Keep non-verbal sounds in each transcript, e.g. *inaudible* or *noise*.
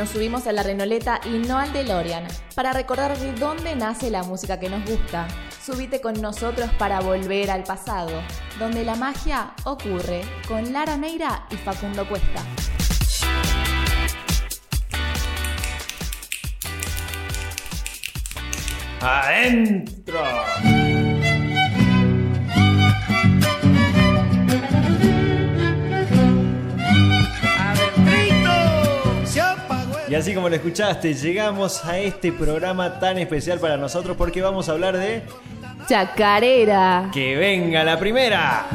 Nos subimos a la Renoleta y no al DeLorean para recordar de dónde nace la música que nos gusta. Subite con nosotros para volver al pasado, donde la magia ocurre con Lara Neira y Facundo Cuesta. ¡Adentro! Así como lo escuchaste, llegamos a este programa tan especial para nosotros porque vamos a hablar de... Chacarera. ¡Que venga la primera!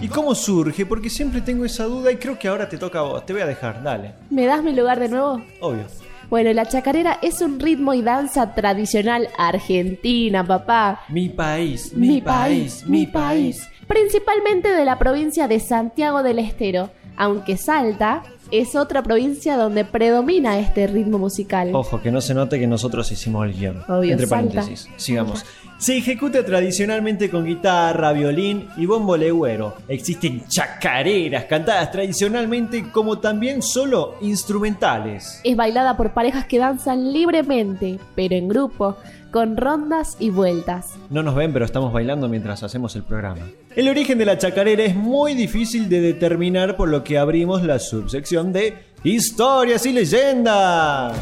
¿Y cómo surge? Porque siempre tengo esa duda y creo que ahora te toca a vos. Te voy a dejar, dale. ¿Me das mi lugar de nuevo? Obvio. Bueno, la chacarera es un ritmo y danza tradicional argentina, papá. Mi país, mi, país, mi país. Principalmente de la provincia de Santiago del Estero, aunque Salta es otra provincia donde predomina este ritmo musical. Ojo, que no se note que nosotros hicimos el guion. Obvio, Entre Salta. paréntesis. Sigamos. Se ejecuta tradicionalmente con guitarra, violín y bombo legüero. Existen chacareras cantadas tradicionalmente como también solo instrumentales. Es bailada por parejas que danzan libremente, pero en grupo, con rondas y vueltas. No nos ven, pero estamos bailando mientras hacemos el programa. El origen de la chacarera es muy difícil de determinar, por lo que abrimos la subsección de historias y leyendas.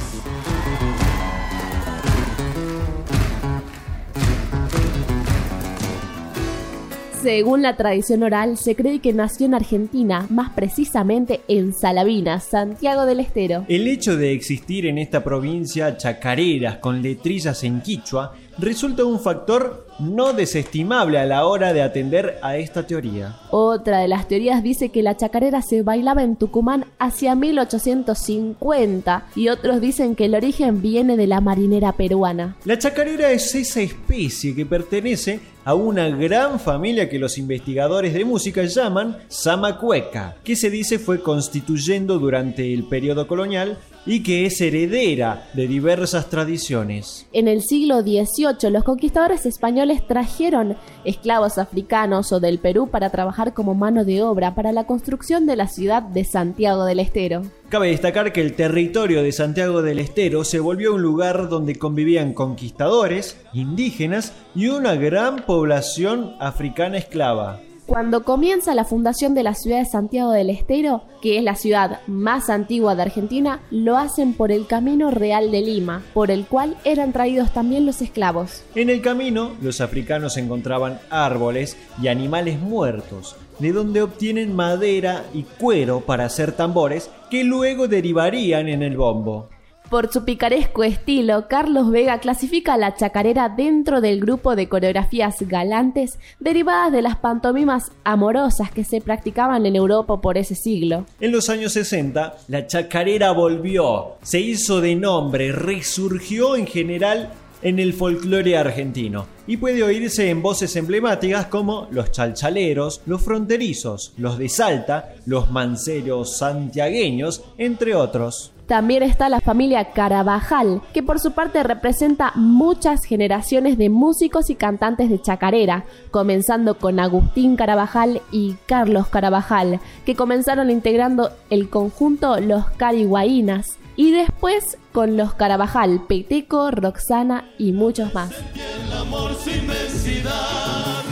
Según la tradición oral, se cree que nació en Argentina, más precisamente en Salavina, Santiago del Estero. El hecho de existir en esta provincia chacareras con letrillas en quichua resulta un factor no desestimable a la hora de atender a esta teoría. Otra de las teorías dice que la chacarera se bailaba en Tucumán hacia 1850 y otros dicen que el origen viene de la marinera peruana. La chacarera es esa especie que pertenece a una gran familia que los investigadores de música llaman Samacueca, que se dice fue constituyendo durante el periodo colonial y que es heredera de diversas tradiciones. En el siglo XVIII, los conquistadores españoles trajeron esclavos africanos o del Perú para trabajar como mano de obra para la construcción de la ciudad de Santiago del Estero. Cabe destacar que el territorio de Santiago del Estero se volvió un lugar donde convivían conquistadores, indígenas y una gran población africana esclava. Cuando comienza la fundación de la ciudad de Santiago del Estero, que es la ciudad más antigua de Argentina, lo hacen por el Camino Real de Lima, por el cual eran traídos también los esclavos. En el camino, los africanos encontraban árboles y animales muertos, de donde obtienen madera y cuero para hacer tambores que luego derivarían en el bombo. Por su picaresco estilo, Carlos Vega clasifica a la chacarera dentro del grupo de coreografías galantes derivadas de las pantomimas amorosas que se practicaban en Europa por ese siglo. En los años 60, la chacarera volvió, se hizo de nombre, resurgió en general en el folclore argentino y puede oírse en voces emblemáticas como los chalchaleros, los fronterizos, los de Salta, los manceros santiagueños, entre otros. También está la familia Carabajal, que por su parte representa muchas generaciones de músicos y cantantes de chacarera, comenzando con Agustín Carabajal y Carlos Carabajal, que comenzaron integrando el conjunto Los Cariguaínas, y después con los Carabajal, Peteco, Roxana y muchos más. el amor sin inmensidad.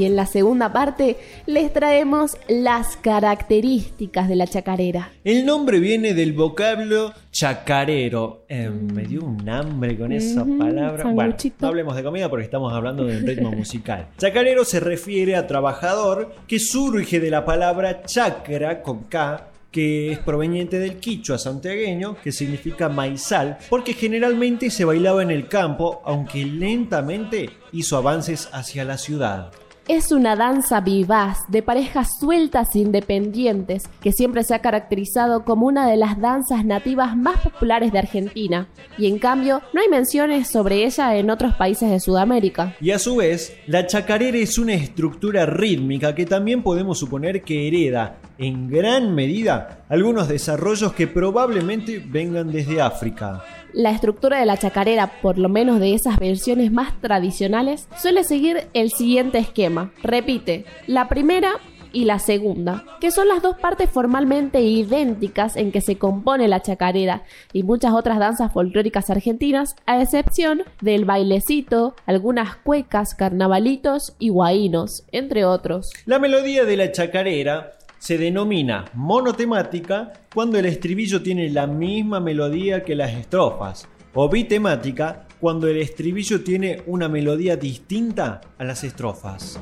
Y en la segunda parte les traemos las características de la chacarera. El nombre viene del vocablo chacarero. Eh, me dio un hambre con esa palabra. Bueno, no hablemos de comida porque estamos hablando del ritmo *laughs* musical. Chacarero se refiere a trabajador que surge de la palabra chacra con K que es proveniente del quichua santiagueño, que significa maizal, porque generalmente se bailaba en el campo, aunque lentamente hizo avances hacia la ciudad. Es una danza vivaz de parejas sueltas e independientes que siempre se ha caracterizado como una de las danzas nativas más populares de Argentina y en cambio no hay menciones sobre ella en otros países de Sudamérica. Y a su vez, la chacarera es una estructura rítmica que también podemos suponer que hereda en gran medida algunos desarrollos que probablemente vengan desde África. La estructura de la chacarera, por lo menos de esas versiones más tradicionales, suele seguir el siguiente esquema. Repite, la primera y la segunda, que son las dos partes formalmente idénticas en que se compone la chacarera y muchas otras danzas folclóricas argentinas, a excepción del bailecito, algunas cuecas, carnavalitos y guainos, entre otros. La melodía de la chacarera se denomina monotemática cuando el estribillo tiene la misma melodía que las estrofas, o bitemática cuando el estribillo tiene una melodía distinta a las estrofas.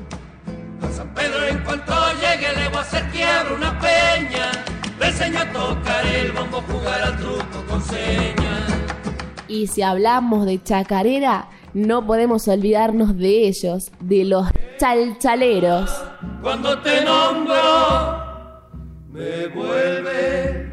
A San Pedro en cuanto llegue le voy a hacer quiebra una peña. Le enseño a tocar el bombo, jugar al truco con señas. Y si hablamos de chacarera, no podemos olvidarnos de ellos, de los chalchaleros. Cuando te nombro, me vuelve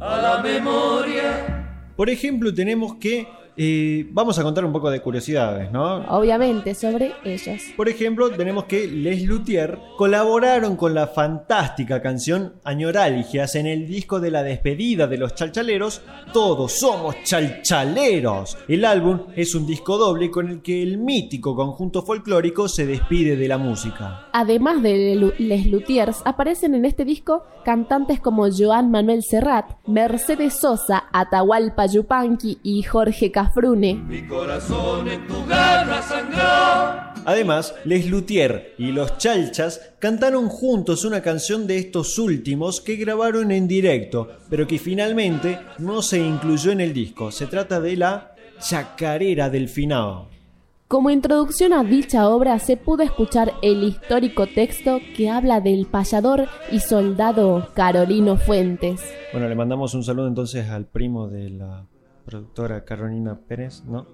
a la memoria. Por ejemplo, tenemos que... eh, vamos a contar un poco de curiosidades, ¿no? Obviamente, sobre ellos. Por ejemplo, tenemos que Les Luthier colaboraron con la fantástica canción Añoralgias en el disco de la despedida de los chalchaleros Todos somos chalchaleros. El álbum es un disco doble con el que el mítico conjunto folclórico se despide de la música. Además de Les Luthiers, aparecen en este disco cantantes como Joan Manuel Serrat, Mercedes Sosa, Atahualpa Yupanqui y Jorge Cafrune. Mi corazón en tu garra sangró. Además, Les Luthier y los Chalchas cantaron juntos una canción de estos últimos que grabaron en directo, pero que finalmente no se incluyó en el disco. Se trata de la Chacarera del Finado. Como introducción a dicha obra se pudo escuchar el histórico texto que habla del payador y soldado Carolino Fuentes. Bueno, le mandamos un saludo entonces al primo de la productora Carolina Pérez, ¿no?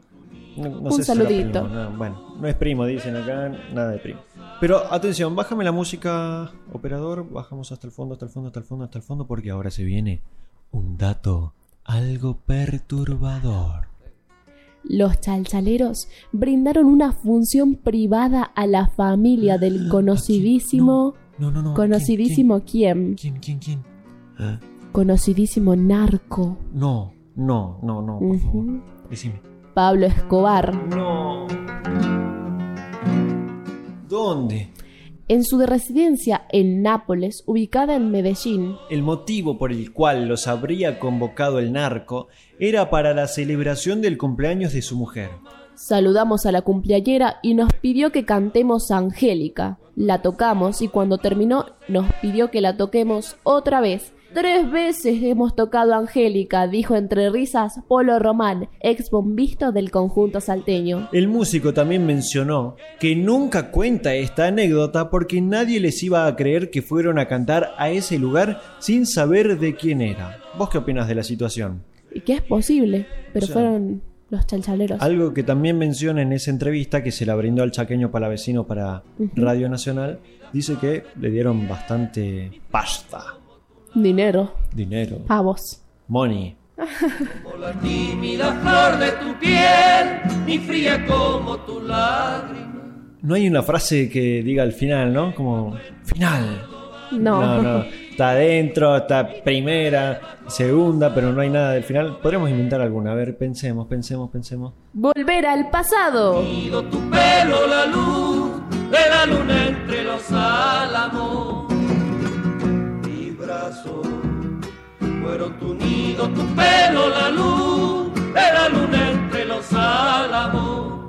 No, no Un sé si saludito. primo, no, bueno, no es primo, dicen acá, nada de primo. Pero atención, bájame la música, operador, bajamos hasta el fondo, hasta el fondo, hasta el fondo, hasta el fondo, porque ahora se viene un dato algo perturbador. Los chalchaleros brindaron una función privada a la familia del *gasps* conocidísimo... No, no, no. Conocidísimo quién? ¿Quién, quién, quién? quién? ¿Eh? Conocidísimo narco. No, no, no, no, por favor. Decime. Pablo Escobar. No. ¿Dónde? En su residencia en Nápoles, ubicada en Medellín, El motivo por el cual los habría convocado el narco era para la celebración del cumpleaños de su mujer. saludamos a la cumpleañera y nos pidió que cantemos Angélica. La tocamos y cuando terminó nos pidió que la toquemos otra vez. Tres veces hemos tocado Angélica, dijo entre risas Polo Román, ex bombisto del conjunto salteño. El músico también mencionó que nunca cuenta esta anécdota porque nadie les iba a creer que fueron a cantar a ese lugar sin saber de quién era. ¿Vos qué opinas de la situación? Y que es posible, pero O sea, fueron los chalchaleros. Algo que también menciona en esa entrevista que se la brindó al chaqueño palavecino para Radio Nacional, dice que le dieron bastante pasta, Dinero, dinero, pavos. money. Por la tímida flor de tu piel, ni fría como tu lágrima. No hay una frase que diga al final, ¿no? Como final. No. No, no. Está adentro, está primera, segunda, pero no hay nada del final. Podríamos inventar alguna. A ver, pensemos, pensemos, pensemos. Volver al pasado. Nido tu pelo la luz de la luna entre los álamos corazón. Fueron tu nido, tu pelo, la luz de la luna entre los álamos